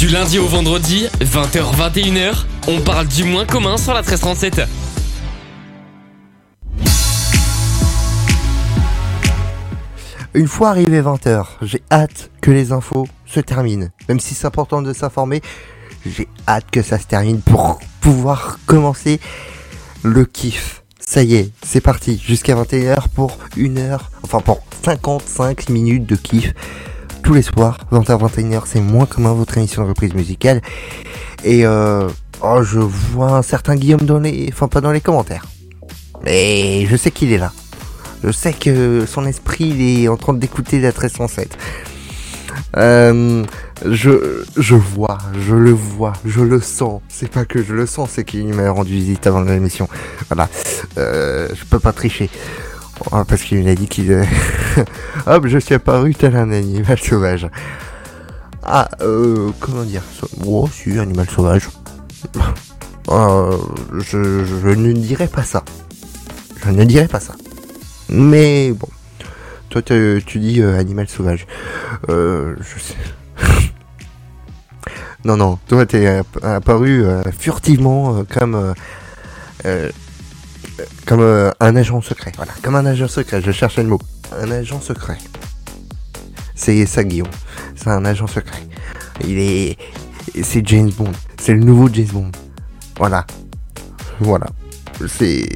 Du lundi au vendredi, 20h-21h, on parle du moins commun sur la 1337. Une fois arrivé 20h, j'ai hâte que les infos se terminent. Même si c'est important de s'informer, j'ai hâte que ça se termine pour pouvoir commencer le kiff. Ça y est, c'est parti, jusqu'à 21h pour une heure, enfin pour 55 minutes de kiff. Tous les soirs, 20h, 21h, c'est moins commun votre émission de reprise musicale. Et euh, oh, je vois un certain Guillaume dans les, enfin pas dans les commentaires. Mais je sais qu'il est là. Je sais que son esprit est en train d'écouter la 1307. Euh, je, je vois, je le vois, je le sens. C'est pas que je le sens, c'est qu'il m'a rendu visite avant l'émission. Voilà, euh, je peux pas tricher. Oh, parce qu'il m'a dit qu'il... Hop, je suis apparu tel un animal sauvage. Ah, euh, comment dire Oh, si, animal sauvage. Euh, je, ne dirais pas ça. Je ne dirais pas ça. Mais bon. Toi, tu dis euh, animal sauvage. Euh, je sais. non, non. Toi, t'es apparu euh, furtivement euh, comme euh, un agent secret. Voilà, comme un agent secret. Je cherchais le mot. Un agent secret. C'est ça, Guillaume. C'est un agent secret. Il est, c'est James Bond. C'est le nouveau James Bond. Voilà. Voilà. C'est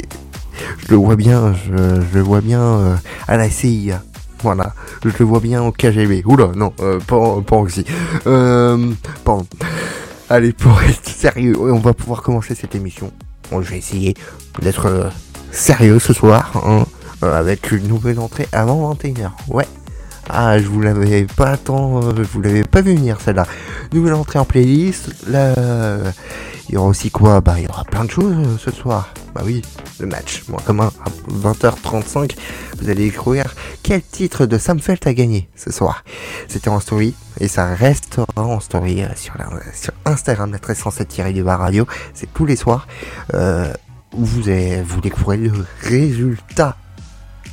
je le vois bien, je, le vois bien euh, à la CIA. Voilà, je le vois bien au KGB. Oula, non, euh, pas, pas aussi. Euh, bon. Allez, pour être sérieux, on va pouvoir commencer cette émission. Bon, je vais essayer d'être euh, sérieux ce soir, hein, euh, avec une nouvelle entrée avant 21h. Ouais. Ah, je vous l'avais pas tant, euh, vous l'avais pas vu venir celle-là. Nouvelle entrée en playlist. Là, il y aura aussi quoi? Bah, il y aura plein de choses euh, ce soir. Bah oui, le match. Moi, comme à 20h35, vous allez découvrir quel titre de Sam Felt a gagné ce soir. C'était en story et ça restera en story euh, sur, Instagram, la 1307 du bar radio. C'est tous les soirs. Où vous, avez, vous découvrez le résultat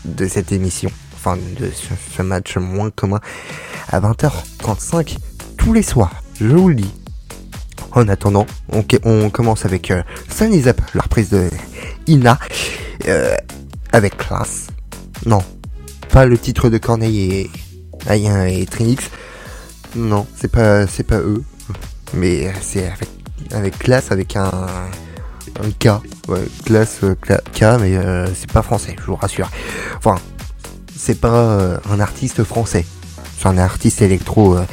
de cette émission. Enfin, de ce, match moins commun à 20h35 tous les soirs. Je vous le dis. En attendant, on, on commence avec euh, Sunny la reprise de Ina, euh, avec classe. Non, pas le titre de Corneille et, et, et Trinix. Non, c'est pas, c'est pas eux. Mais c'est avec, classe, avec un, un K. Ouais, classe, euh, K, mais euh, c'est pas français, je vous rassure. Enfin, c'est pas euh, un artiste français. C'est un artiste électro. Euh,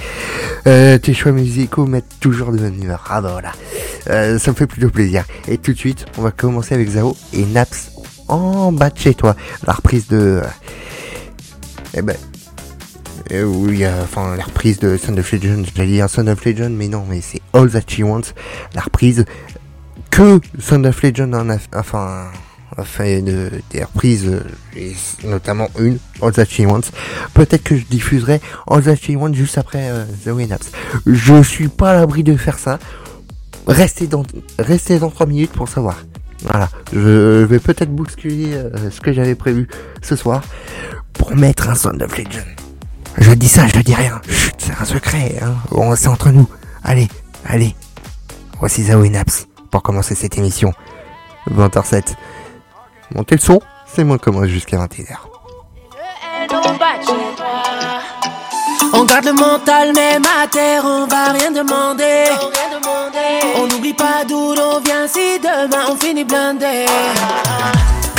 euh, tes choix musicaux mettent toujours de bonne humeur. Ah bah voilà. Ça me fait plutôt plaisir. Et tout de suite, on va commencer avec Zao et Naps en bas de chez toi. La reprise de... Eh ben... Oui, enfin la reprise de Son of Legend, j'allais dire Son of Legend, mais non, mais c'est All That She Wants, la reprise que Son of Legend en a, enfin, a fait de, des reprises, et notamment une, All That She Wants. Peut-être que je diffuserai All That She Wants juste après euh, Zoé Naps. Je suis pas à l'abri de faire ça. Restez dans, restez dans 3 minutes pour savoir. Voilà, je vais peut-être bousculer euh, ce que j'avais prévu ce soir pour mettre un Sound of Legend. Je dis ça, je dis rien. Chut, c'est un secret, hein. Bon, c'est entre nous. Allez, allez. Voici Zao et Naps pour commencer cette émission. 20h07. Montez le son, c'est moins commun jusqu'à 21h. On garde le mental, même à terre, on va rien demander. On n'oublie pas d'où l'on vient, si demain on finit blindé.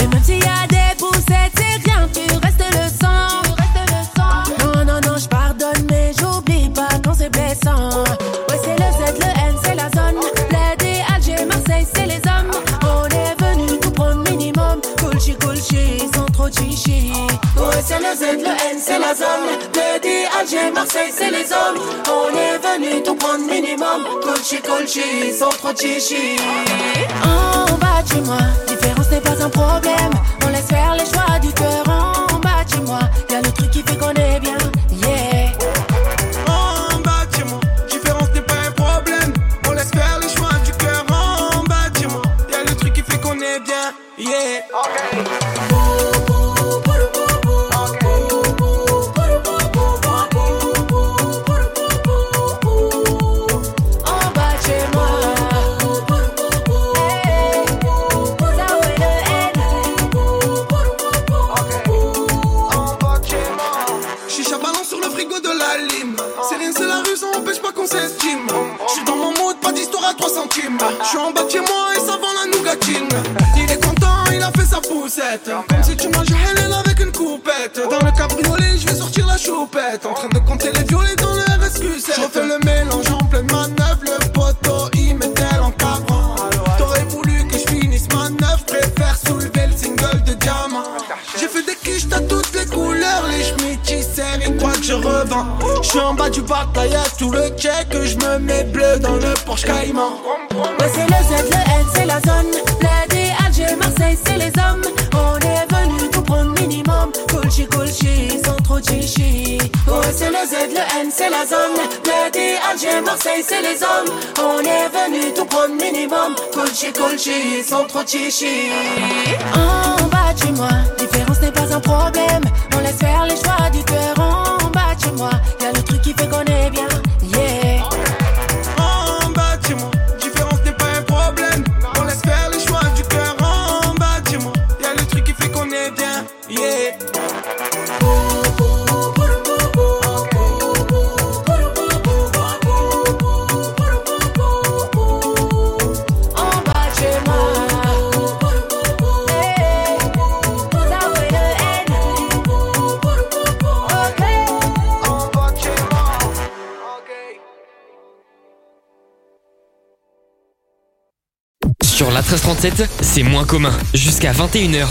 Et même s'il y a des poussettes, c'est rien, tu restes le sang. Non, non, non, je pardonne, mais j'oublie pas quand c'est blessant. Ouais, c'est le Z, le N, c'est la zone. Bled Alger, Marseille, c'est les hommes. Trop chichi. Ouais, c'est le Z, le N, c'est la zone. Bled Alger, Marseille, c'est les hommes. On est venu tout prendre minimum. Coolchi, coolchi, sans trop chichi. En bas de chez moi, différence n'est pas un problème. On laisse faire les choix du cœur en bas de chez moi. Y'a le truc qui fait qu'on est bien, est bien, yeah. Okay. C'est rien, c'est la empêche pas qu'on s'estime. J'suis dans mon mode, pas d'histoire. 3 centimes. Je suis en bas de chez moi et ça vend la nougatine. Il est content, il a fait sa poussette. Comme si tu mangeais Helen avec une coupette. Dans le cabriolet, je vais sortir la choupette. En train de compter les vieux Je en bas du bataille, tout le check je me mets bleu dans le Porsche Cayman. Ouais, c'est le Z, le N, c'est la zone. Blindé, Alger, Marseille, c'est les hommes. On est venu tout prendre minimum. Colchi, colchi, sans trop chichi. Ouais, c'est le Z, le N, c'est la zone. Blindé, Alger, Marseille, c'est les hommes. On est venu tout prendre minimum. Colchi, colchi, sans trop chichi. En bas de chez moi, différence n'est pas un problème. On laisse faire les choix du cœur moi. Y a le truc qui fait qu'on est bien. 13h37, c'est moins commun. Jusqu'à 21h.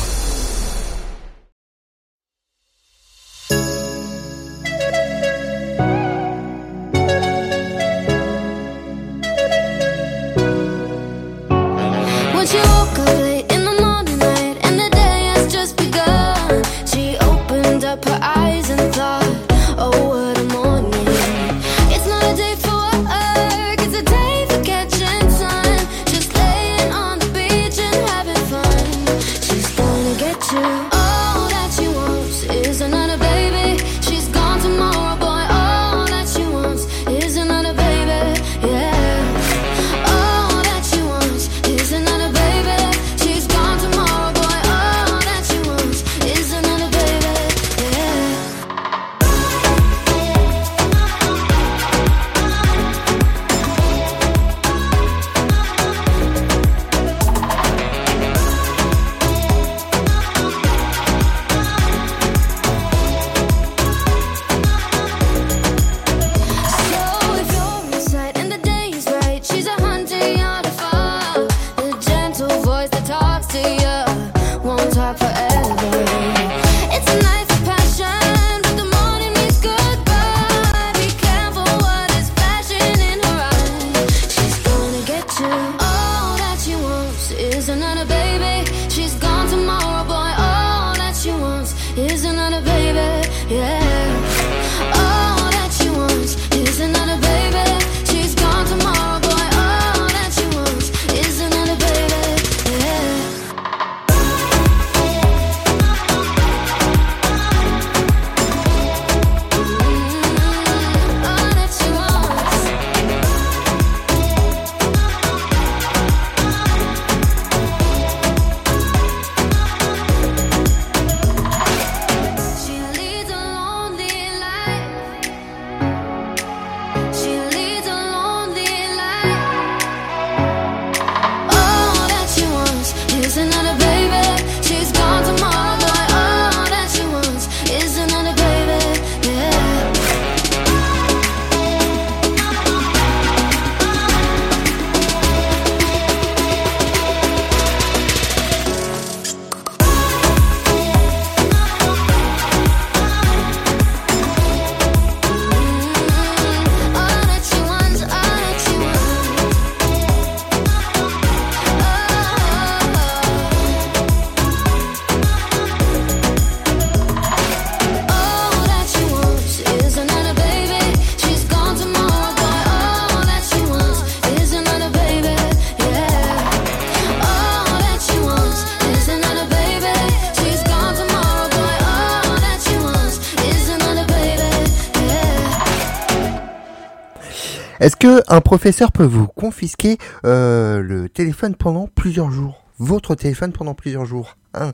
que un professeur peut vous confisquer euh, le téléphone pendant plusieurs jours Votre téléphone pendant plusieurs jours hein.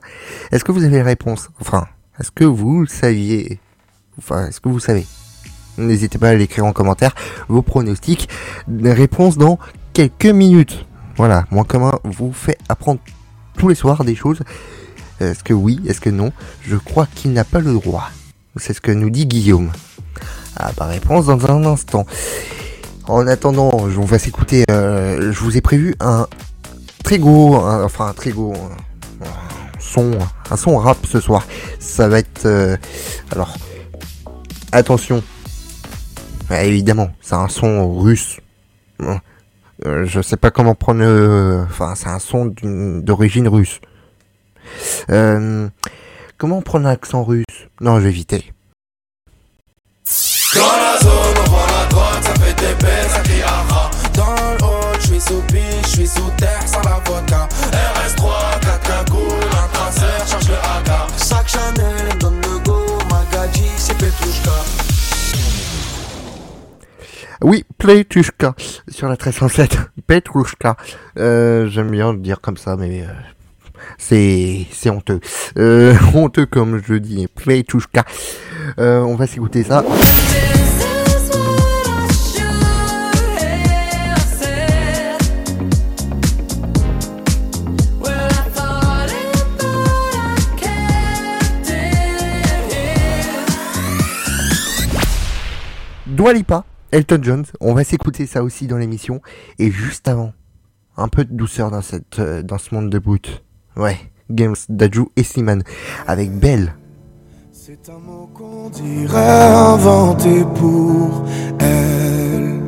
Est-ce que vous avez la réponse? Enfin, est-ce que vous saviez? Enfin, est-ce que vous savez? N'hésitez pas à l'écrire en commentaire, vos pronostics, réponse dans quelques minutes. Voilà, moi commun vous fait apprendre tous les soirs des choses. Est-ce que oui, est-ce que non? Je crois qu'il n'a pas le droit. C'est ce que nous dit Guillaume. Ah bah réponse dans un instant. En attendant, je vous fasse écouter, euh, je vous ai prévu un très gros, un- enfin un très euh, son, un son rap ce soir. Ça va être, euh, alors, attention. Ouais, évidemment, c'est un son russe. Euh, je sais pas comment prendre, le- enfin c'est un son d'origine russe. Euh, comment prendre l'accent russe? Non, je vais éviter. Haut, je suis sous piche, je suis sous terre, sans la vodka. RS3, 4 cagoules, un traceur, charge le AK. Sac Chanel, donne le go, Magadji, c'est Petrushka. Oui, Playtushka sur la 1307. Petrushka. Euh, J'aime bien le dire comme ça, mais euh, c'est honteux. Euh, honteux comme je dis. Playtushka. Euh, on va s'écouter ça. Dua Lipa, Elton John. On va s'écouter ça aussi dans l'émission. Et juste avant, un peu de douceur dans cette euh, dans ce monde de boot. Ouais, Games, Daju et Slimane avec Belle. C'est un mot qu'on dirait inventé pour elle.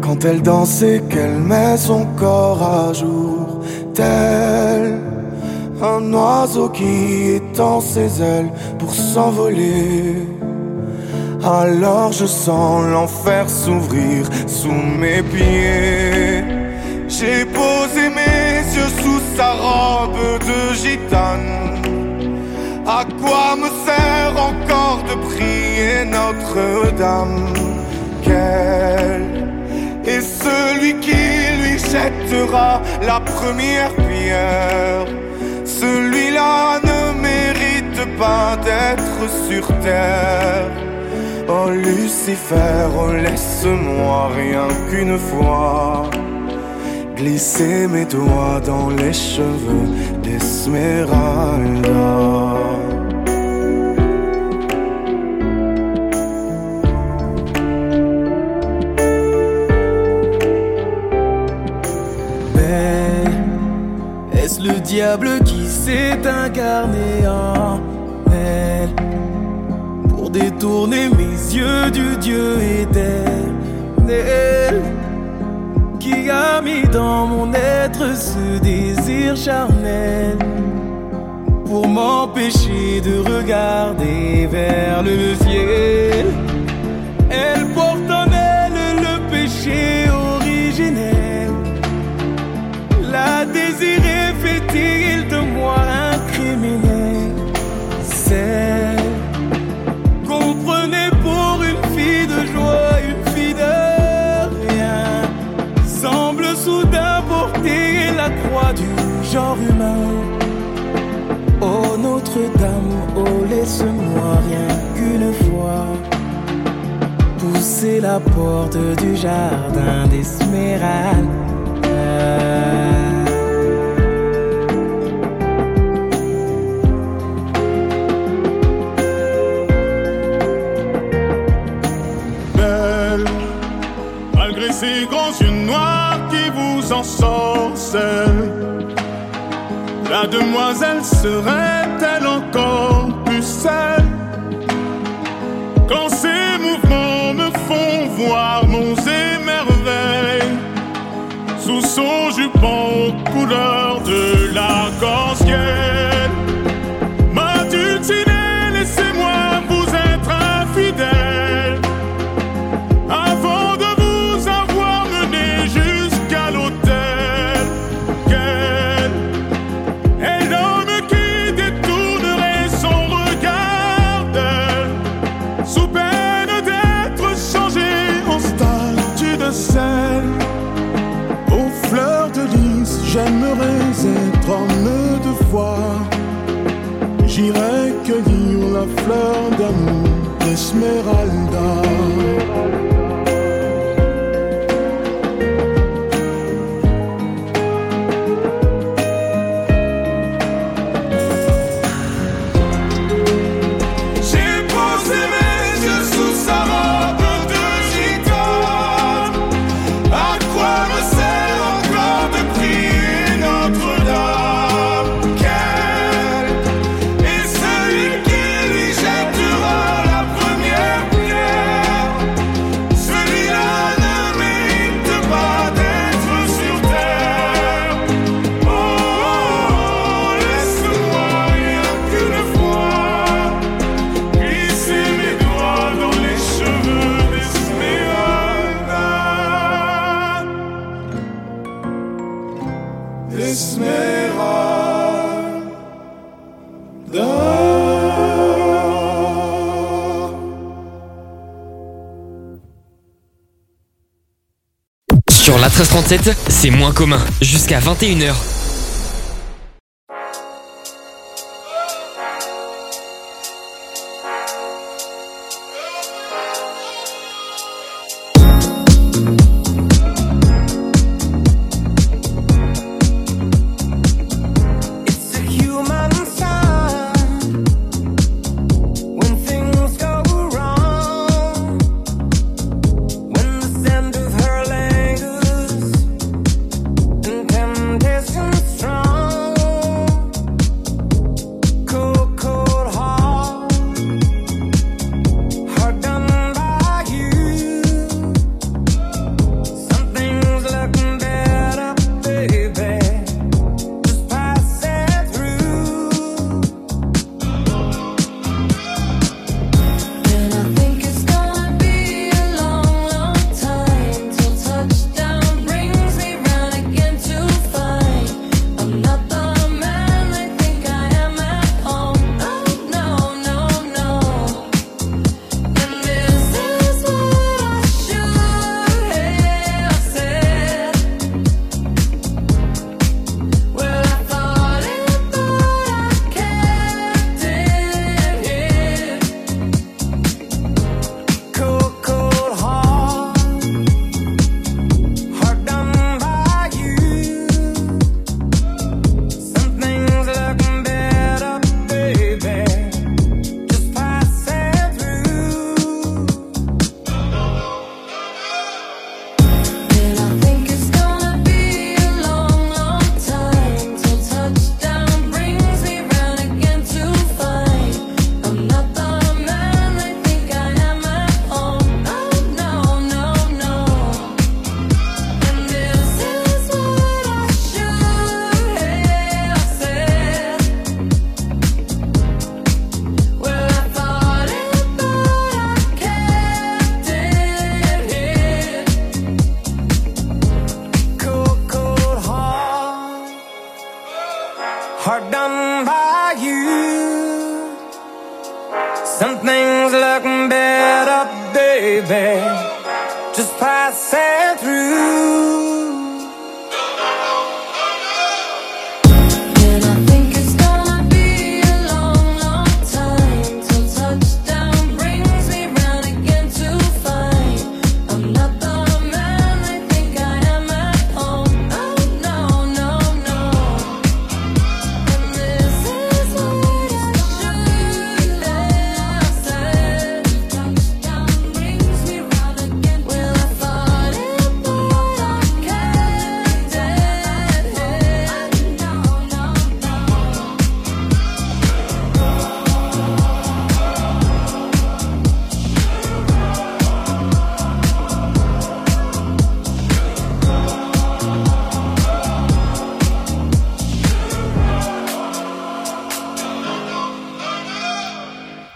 Quand elle danse et qu'elle met son corps à jour, tel un oiseau qui étend ses ailes pour s'envoler. Alors je sens l'enfer s'ouvrir sous mes pieds. J'ai posé mes yeux sous sa robe de gitane. À quoi me sert encore de prier Notre-Dame? Quel est celui qui lui jettera la première pierre? Celui-là ne mérite pas d'être sur terre Oh Lucifer, laisse-moi rien qu'une fois Glisser mes doigts dans les cheveux d'Esmeralda. Mais est-ce le diable qui s'est incarné en elle pour détourner mes yeux du Dieu éternel? qui a mis dans mon être ce désir charnel pour m'empêcher de regarder vers le ciel. Elle porte en elle le péché originel, la désirée fait-il de moi Oh Notre-Dame, oh laisse-moi rien qu'une fois pousser la porte du jardin d'Esmeralda. malgré ses grands yeux noirs qui vous ensorcellent. La demoiselle serait-elle encore plus celle quand ses mouvements me font voir monts et merveilles sous son jupon aux couleurs de l'arc-en-ciel. cœur d'amour, Esmeralda. 13h37, c'est moins commun. Jusqu'à 21h,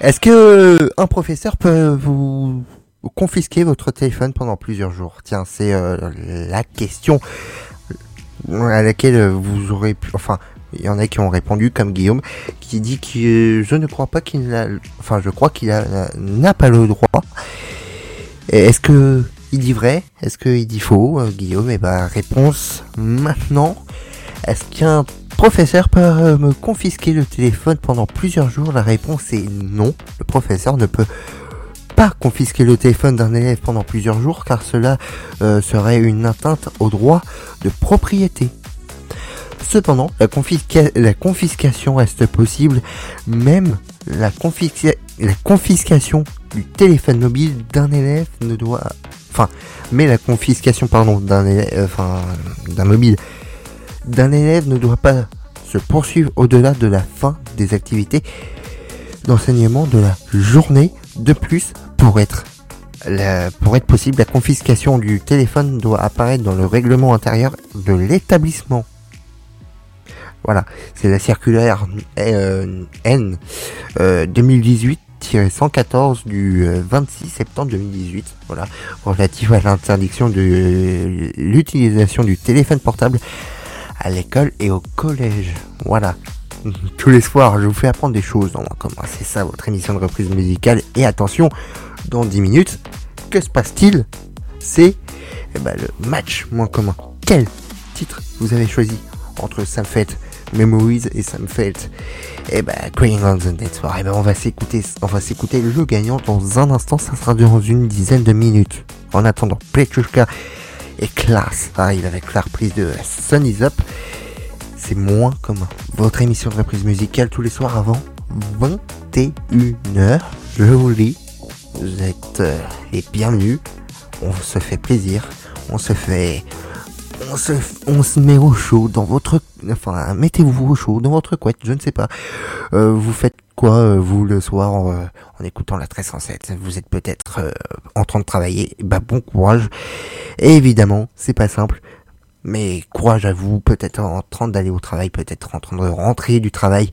Est-ce que euh, un professeur peut vous confisquer votre téléphone pendant plusieurs jours? Tiens, c'est euh, la question à laquelle vous aurez pu... Enfin, il y en a qui ont répondu, comme Guillaume, qui dit que je ne crois pas qu'il a... Enfin, je crois qu'il n'a pas le droit. Est-ce que il dit vrai? Est-ce qu'il dit faux, euh, Guillaume Eh ben, réponse maintenant. Est-ce qu'un professeur peut euh, me confisquer le téléphone pendant plusieurs jours La réponse est non. Le professeur ne peut pas confisquer le téléphone d'un élève pendant plusieurs jours car cela euh, serait une atteinte au droit de propriété. Cependant, la, confisca- la confiscation reste possible, même la, confisca- la confiscation du téléphone mobile d'un élève ne doit, enfin, mais la confiscation, pardon, d'un enfin, d'un mobile d'un élève ne doit pas se poursuivre au-delà de la fin des activités d'enseignement de la journée. De plus, pour être possible, la confiscation du téléphone doit apparaître dans le règlement intérieur de l'établissement. Voilà, c'est la circulaire euh, N euh, 2018-114 du euh, 26 septembre 2018, voilà, relative à l'interdiction de euh, l'utilisation du téléphone portable à l'école et au collège. Voilà. Tous les soirs, je vous fais apprendre des choses dans Moins commun. C'est ça votre émission de reprise musicale. Et attention, dans 10 minutes, que se passe-t-il? C'est eh ben, le match moins commun. Quel titre vous avez choisi entre Sam Felt Memories et Sam Felt Eh ben, Crying on the. Eh ben, on va s'écouter, on va s'écouter le gagnant dans un instant. Ça sera dans une dizaine de minutes. En attendant, Pletchushka et Class arrive avec la reprise de Sun Is Up. C'est moins commun. Votre émission de reprise musicale tous les soirs avant 21h. Je vous le dis, vous êtes euh, les bienvenus. On se fait plaisir. On se fait. On se, met au chaud dans votre. Enfin, mettez-vous au chaud dans votre couette, je ne sais pas. Euh, vous faites quoi, euh, vous, le soir, en, euh, en écoutant la 1307 Vous êtes peut-être en train de travailler. Bah, bon courage. Et évidemment, c'est pas simple. Mais courage à vous, peut-être en train d'aller au travail, peut-être en train de rentrer du travail.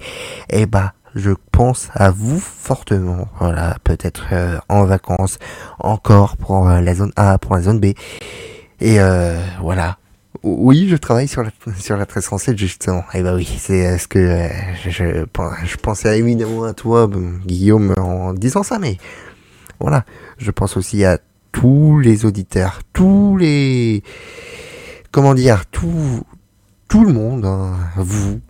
Et bah, je pense à vous fortement. Voilà, peut-être en vacances, encore pour la zone A, pour la zone B. Et euh, voilà. Oui, je travaille sur la sur la 1307 justement. Et bah oui, c'est euh, ce que euh, je, je, je pensais évidemment à toi, euh, Guillaume, en disant ça, mais voilà. Je pense aussi à tous les auditeurs, tous les comment dire, tout tout le monde, hein, vous,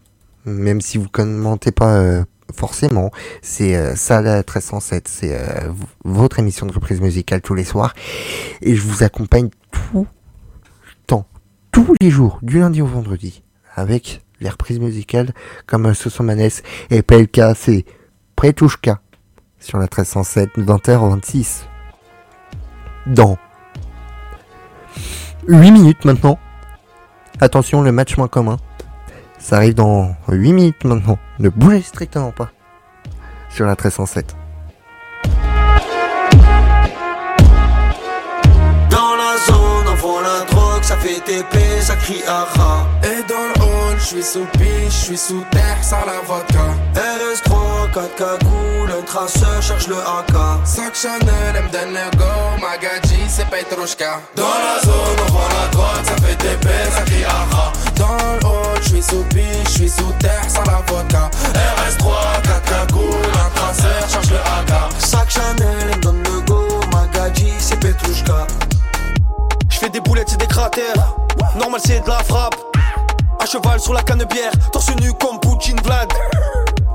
même si vous commentez pas euh, forcément, c'est euh, ça la 1307, c'est euh, votre émission de reprise musicale tous les soirs et je vous accompagne tout tous les jours, du lundi au vendredi, avec les reprises musicales comme Sosomanes et PLK, c'est Pretouchka sur la 1307, 20h26. Dans 8 minutes maintenant. Attention, le match moins commun. Ça arrive dans 8 minutes maintenant. Ne bougez strictement pas. Sur la 1307. Drogue, ça ça crie aha. Et dans le hall, je suis sous piche, je suis sous terre, sans la vodka. RS3, 4 cagoules, un traceur cherche le AK. Sac Chanel, le go, Magadji, c'est Petrushka. Dans la zone, on vend la drogue, ça fait TP, ça crie. Dans le hall, je suis sous piche, je suis sous terre, sans la vodka. RS3, 4 cagoules, un traceur, cherche le AK. Sac Chanel, elle me donne le go, Magadji, c'est Petrushka. Fais des boulettes, c'est des cratères. Normal, c'est de la frappe. À cheval sur la canne bière, torse nu comme Poutine Vlad.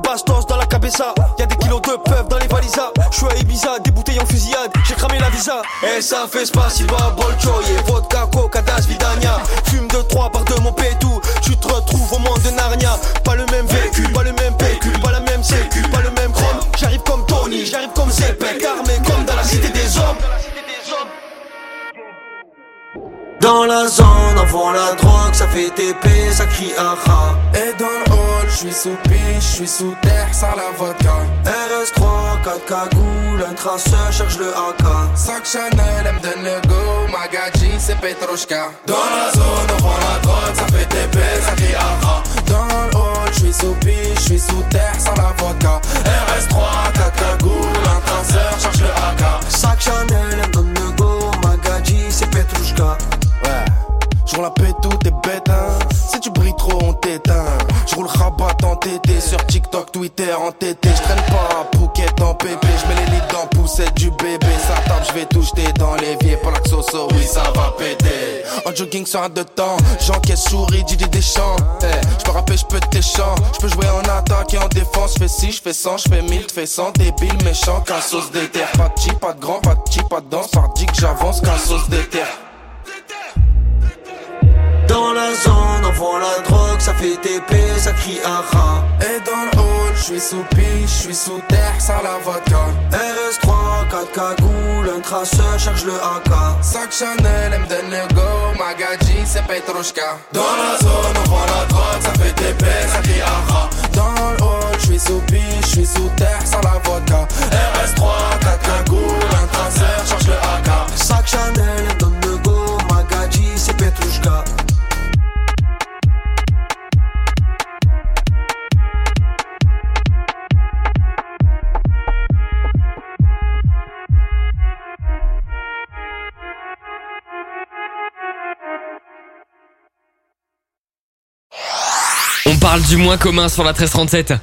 Bastos dans la cabessa, y'a des kilos de peuf dans les valisas. J'suis à Ibiza, des bouteilles en fusillade, j'ai cramé la visa. Et ça fait Spasiba, Bolchoye, vodka, coca, das, vidania. Fume de trois par de mon pétou, tu te retrouves au monde de Narnia. Pas le même vécu, pas le même pécule, pas la même sécu, pas le même chrome. J'arrive comme Tony, j'arrive comme Zepek, armé comme dans la cité des hommes. Dans la zone, on vend la drogue, ça fait TP, ça crie aha. Et dans le hall, je suis sous piche, je suis sous terre, sans la vodka. RS3, 4 cagoules, un traceur cherche le AK. Sac Chanel, elle me donne le go, Magadji, c'est Petrushka. Dans la zone, on vend la drogue, ça fait TP, ça crie aha. Dans le hall, je suis sous piche, je suis sous terre, sans la vodka. RS3, 4 cagoules, un traceur, cherche le AK. Sac Chanel, elle me donne le go, Magadji, c'est Petrushka. Je la paix, tout est bête, hein. Si tu brilles trop, on t'éteint. Je roule rabat en TT, sur TikTok, Twitter, en TT. Je traîne pas à Phuket en pépé, je mets les lits dans poussette du bébé. Ça tape, je vais tout jeter dans l'évier. Pour la soso, oui, ça va péter. En jogging sur un de temps, j'encaisse souris, Didier Deschamps. Eh, je peux rapper, je peux tes chants. Je peux jouer en attaque et en défense. Je fais 6, je fais 100, je fais 1000, tu fais 100. Débile, méchant, qu'un sauce d'éther. Pas de chi, pas de grand, pas de chi, pas de danse. Par dit que j'avance, qu'un sauce d'éther. Dans la zone, on vend la drogue, ça fait TP, ça crie aha. Et dans le hall, je suis sous piche, je suis sous terre, sans la vodka. RS3, 4 cagoules, un traceur cherche le AK. Sac Chanel, elle me donne le go, Magadji, c'est Petrushka. Dans la zone, on vend la drogue, ça fait TP, ça crie aha. Dans le hall, je suis sous piche, je suis sous terre, sans la vodka. RS3, 4 cagoules, un traceur, cherche le AK. Sac Chanel, elle me donne parle du moins commun sur la 1337.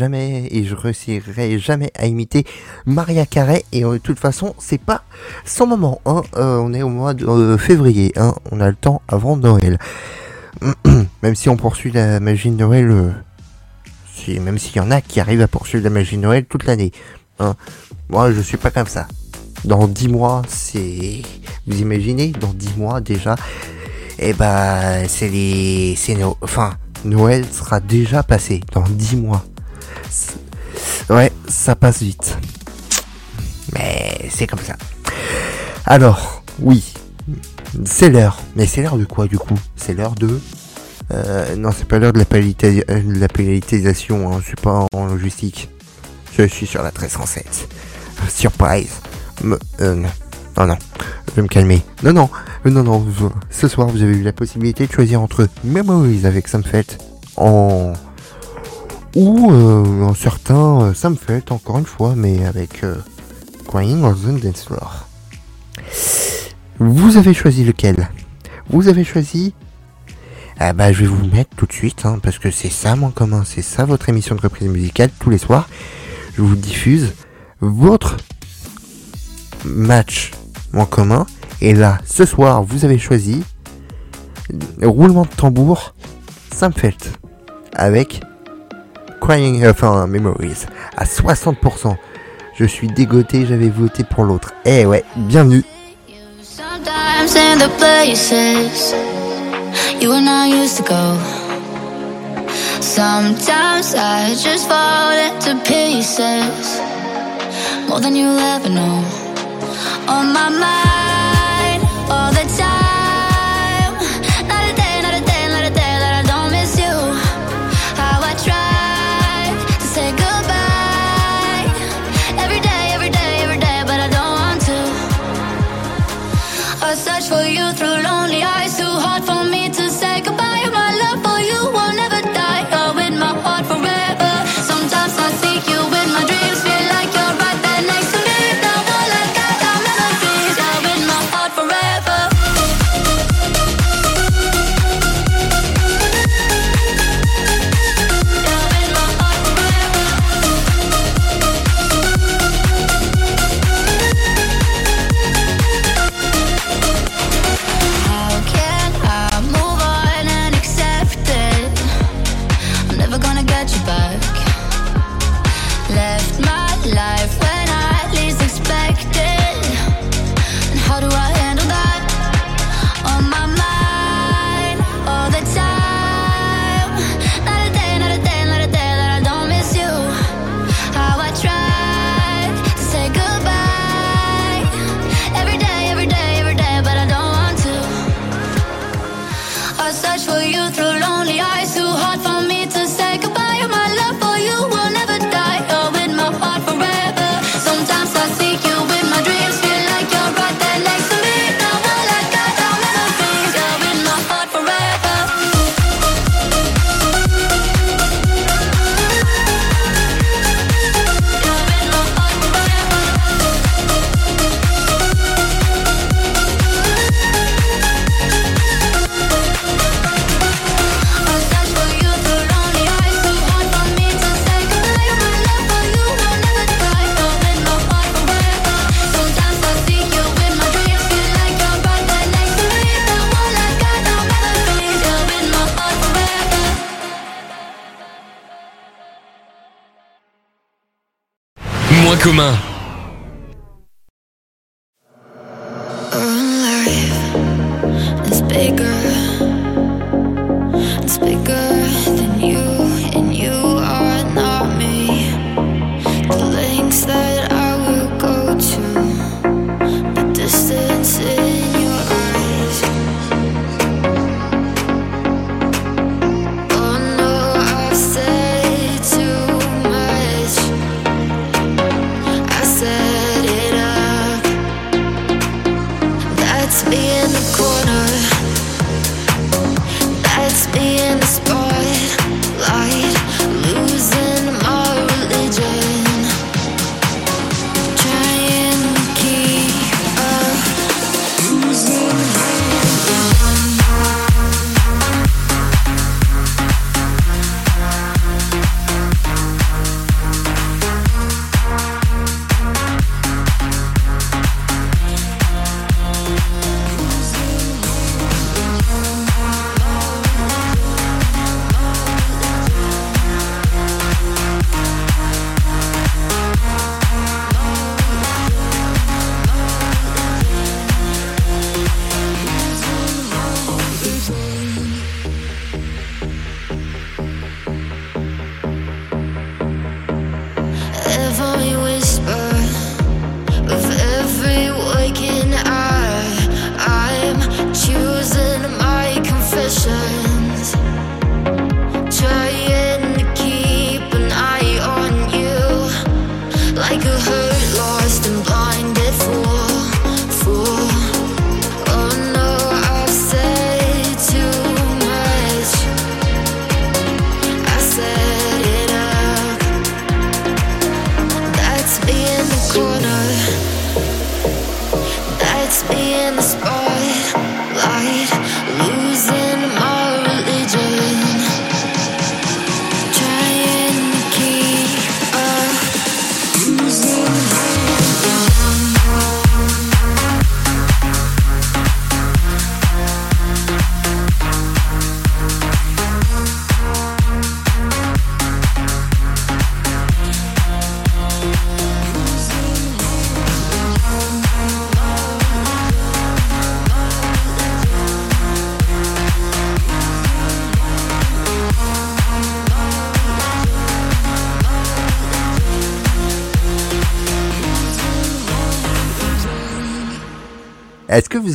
Jamais et je réussirai jamais à imiter Maria Carey. Et euh, de toute façon, c'est pas son moment. Hein. Euh, on est au mois de euh, février. Hein. On a le temps avant Noël. même si on poursuit la magie de Noël, même s'il y en a qui arrivent à poursuivre la magie de Noël toute l'année. Hein. Moi, je suis pas comme ça. Dans 10 mois, c'est... Vous imaginez Dans 10 mois déjà, eh ben, c'est les... C'est no... Enfin, Noël sera déjà passé dans 10 mois. Ouais, ça passe vite. Mais c'est comme ça. Alors, oui, c'est l'heure. Mais c'est l'heure de quoi du coup? C'est l'heure de... Euh, non, c'est pas l'heure de la, palita- euh, la pénalisation, hein. je suis pas en logistique. Je suis sur la 1307. Surprise. Euh, non. non, non, je vais me calmer. Non, non, non, non, ce soir vous avez eu la possibilité de choisir entre Memories avec Sam Fett en... ou euh, en certains euh, Sam Fett, encore une fois, mais avec euh, Crying on Dance Floor. Vous avez choisi lequel? Vous avez choisi? Ah bah, je vais vous le mettre tout de suite, hein, parce que c'est ça mon commun, c'est ça votre émission de reprise musicale tous les soirs. Je vous diffuse votre match en commun. Et là, ce soir, vous avez choisi roulement de tambour Samfelt avec Crying, enfin Memories à 60%. Je suis dégoté, j'avais voté pour l'autre. Eh ouais, bienvenue. Sometimes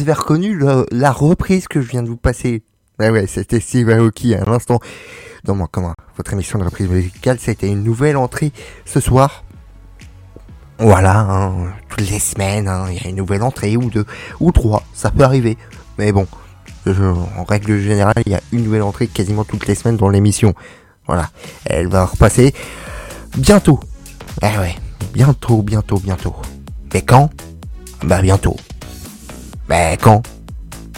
avez reconnu la reprise que je viens de vous passer. Ah ouais, c'était Steve Aoki à l'instant. Dans mon, comment, votre émission de reprise musicale, c'était une nouvelle entrée ce soir. Voilà, hein, toutes les semaines, hein, il y a une nouvelle entrée ou deux, ou trois, ça peut arriver. Mais bon, en règle générale, il y a une nouvelle entrée quasiment toutes les semaines dans l'émission. Voilà, elle va repasser bientôt. Ah ouais, bientôt, bientôt, bientôt. Mais quand? Bah bientôt. Mais quand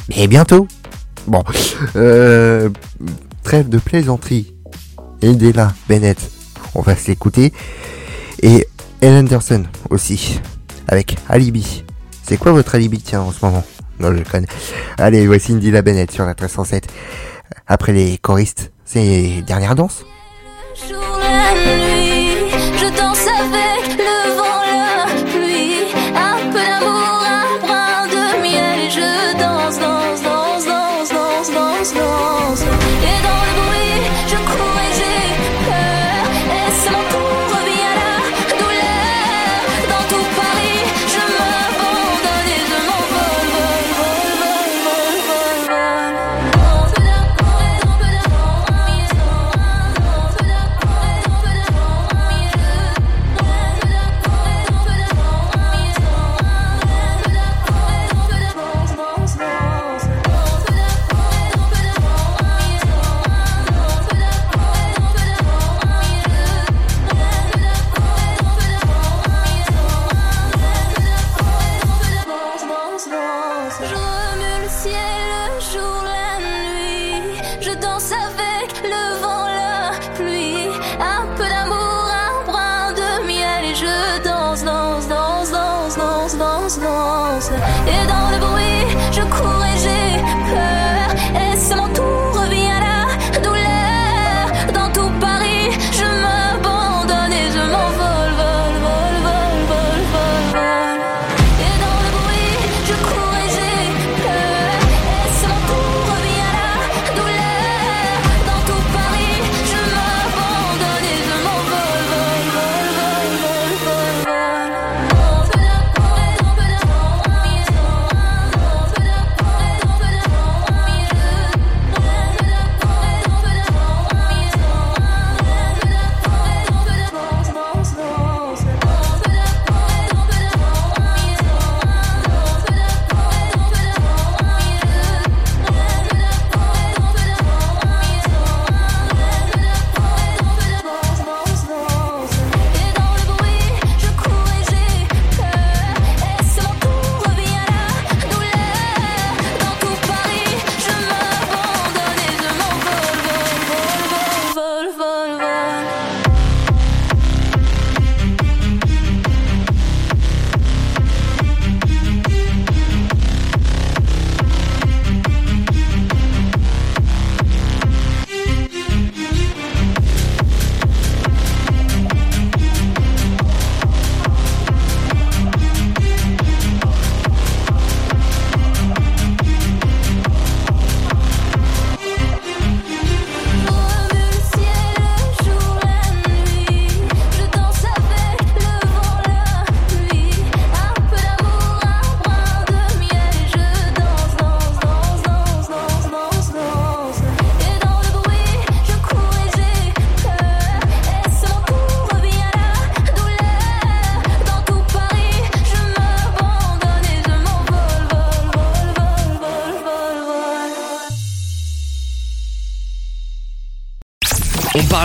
Mais bientôt Bon, euh, trêve de plaisanterie. Edela Bennett, on va s'écouter. Et Ellen Anderson aussi, avec Alibi. C'est quoi votre alibi, tiens, en ce moment? Non, je connais. Allez, voici Indila Bennett sur la 1307. Après les choristes, c'est dernière danse. Je danse avec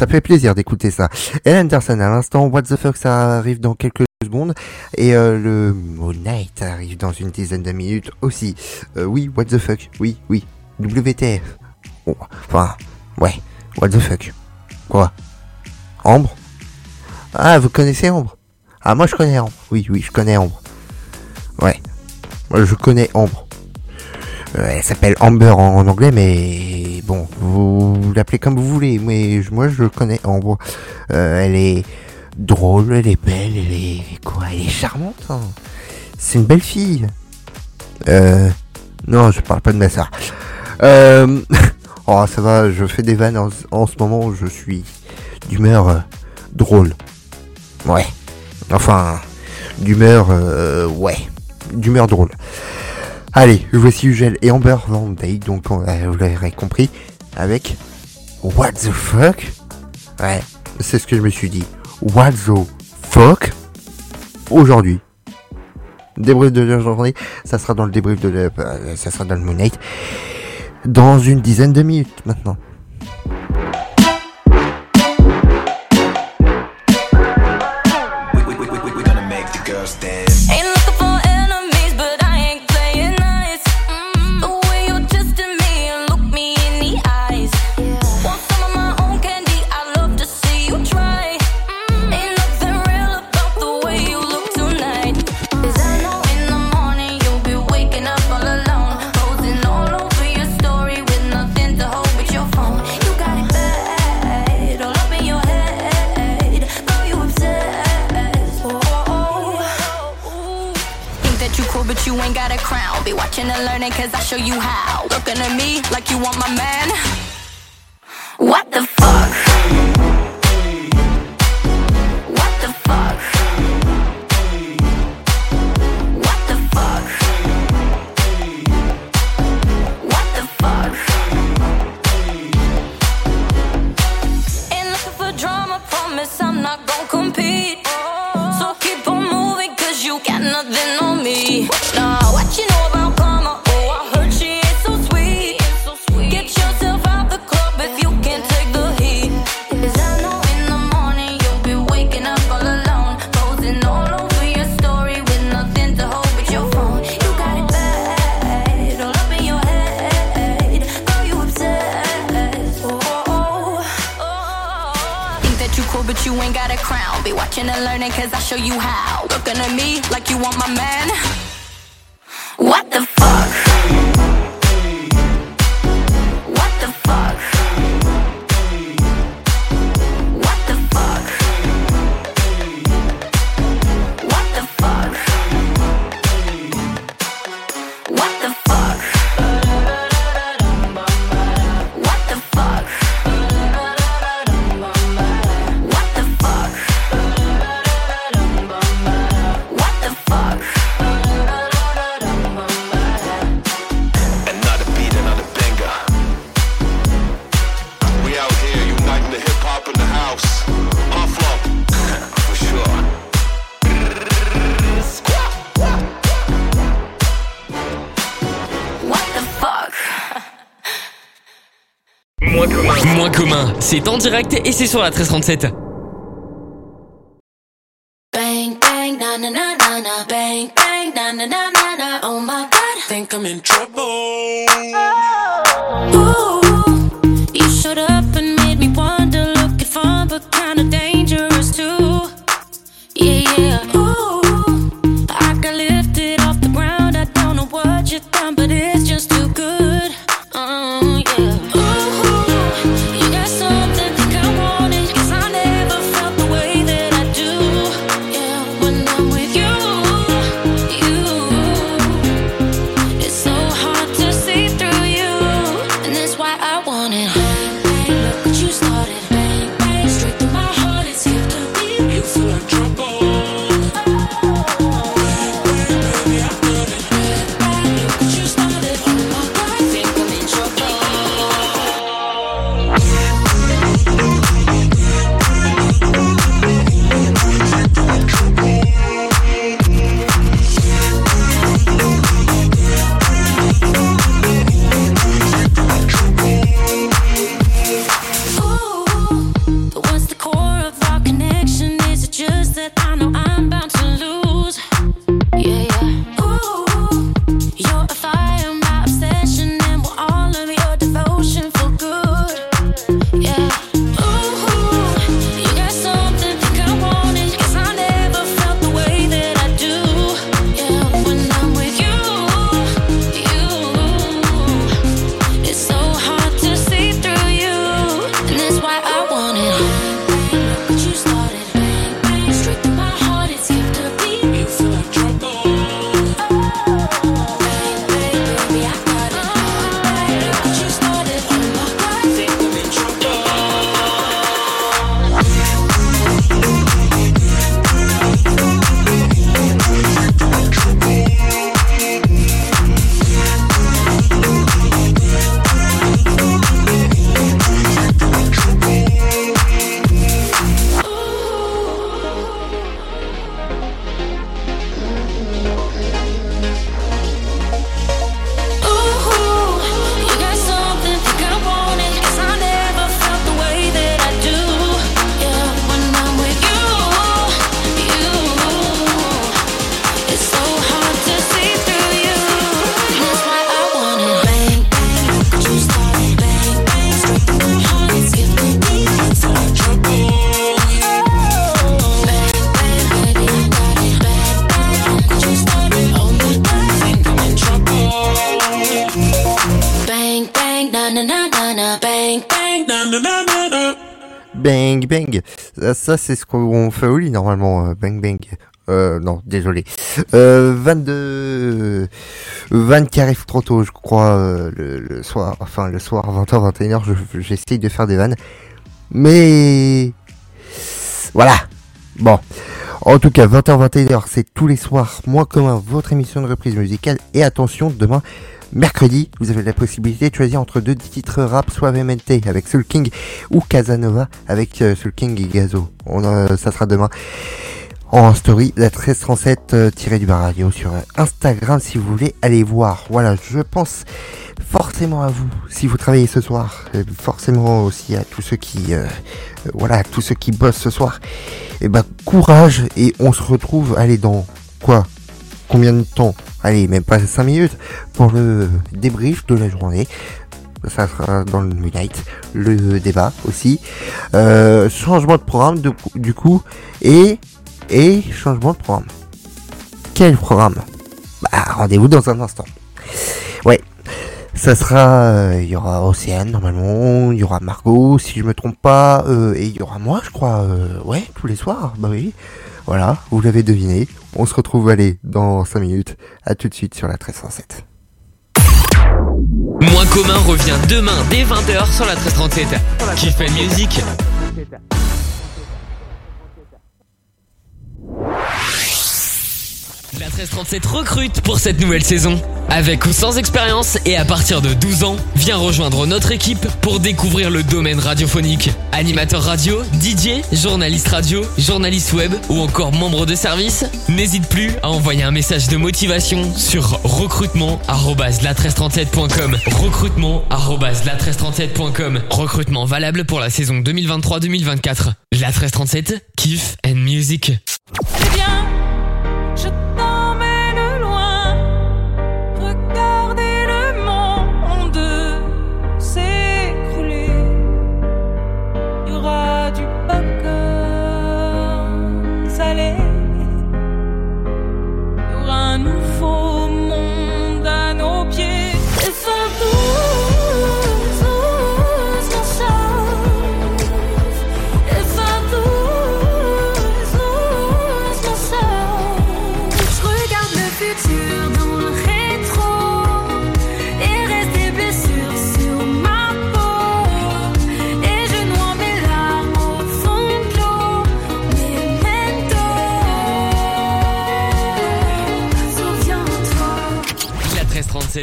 ça fait plaisir d'écouter ça. Ellen Anderson, à l'instant, What the fuck, ça arrive dans quelques secondes. Et euh, le Moon Knight arrive dans une dizaine de minutes aussi. Euh, oui, What the fuck, oui, oui. WTF. Oh, enfin, ouais, What the fuck. Quoi? Ambre? Ah, vous connaissez Ambre? Ah, moi je connais Ambre. Oui, oui, je connais Ambre. Ouais, moi je connais Ambre. Elle s'appelle Amber en, en anglais, mais bon, vous l'appelez comme vous voulez. Mais moi, je connais Amber. Euh, elle est drôle, elle est belle, elle est quoi Elle est charmante. hein. C'est une belle fille. Euh, non, je parle pas de ma soeur. Euh, oh, ça va, je fais des vannes en, en ce moment. Je suis d'humeur euh, drôle. Ouais. Enfin, d'humeur, euh, ouais, d'humeur drôle. Allez, voici Ugel et Amber Van donc on- vous l'aurez compris, avec What the fuck? Ouais, c'est ce que je me suis dit. What the fuck? Aujourd'hui. Débrief de journée, ça sera dans le débrief de la, euh, ça sera dans le Moon Knight. Dans une dizaine de minutes maintenant. Show you how. Looking at me like you want my man. What the fuck? What cause I show you how. Looking at me like you want my man. C'est en direct et c'est sur la 1337. Ça, ça, c'est ce qu'on fait au lit normalement. euh, Bang bang. Euh, non, désolé. Euh, 22... 20 qui arrive trop tôt, je crois, euh, le, soir. Enfin, le soir, 20h, 21h, je- j'essaye de faire des vannes. Mais... Voilà. Bon. En tout cas, 20h, 21h, c'est tous les soirs, moins commun, votre émission de reprise musicale. Et attention, demain, mercredi, vous avez la possibilité de choisir entre deux titres rap, soit MNT avec Soul King ou Casanova avec euh, Soul King et Gazo. On, euh, ça sera demain en story, la 1337 euh, tiré du bar radio sur Instagram si vous voulez aller voir. Voilà, je pense forcément à vous si vous travaillez ce soir, forcément aussi à tous ceux qui, euh, voilà, tous ceux qui bossent ce soir. Et ben courage et on se retrouve, allez dans quoi? Combien de temps Allez, même pas 5 minutes pour le débrief de la journée. Ça sera dans le Midnight, le débat aussi. Euh, changement de programme du coup et et changement de programme. Quel programme? Bah rendez-vous dans un instant. Ouais, ça sera, euh, il y aura Océane normalement, il y aura Margot si je me trompe pas, euh, et il y aura moi je crois, ouais tous les soirs, bah oui. Voilà, vous l'avez deviné. On se retrouve allez dans 5 minutes. À tout de suite sur la 1307. Moins commun revient demain dès 20h sur la 1337. Qui fait 1337 recrute pour cette nouvelle saison. Avec ou sans expérience et à partir de 12 ans, viens rejoindre notre équipe pour découvrir le domaine radiophonique. Animateur radio, DJ, journaliste radio, journaliste web ou encore membre de service, n'hésite plus à envoyer un message de motivation sur recrutement@la1337.com. recrutement@la1337.com. Recrutement valable pour la saison 2023-2024. La 1337 Kiff and Music. C'est bien.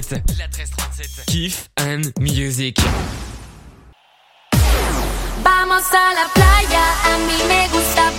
1337. La 1337. Kiff and music. Vamos a la playa, a mí me gusta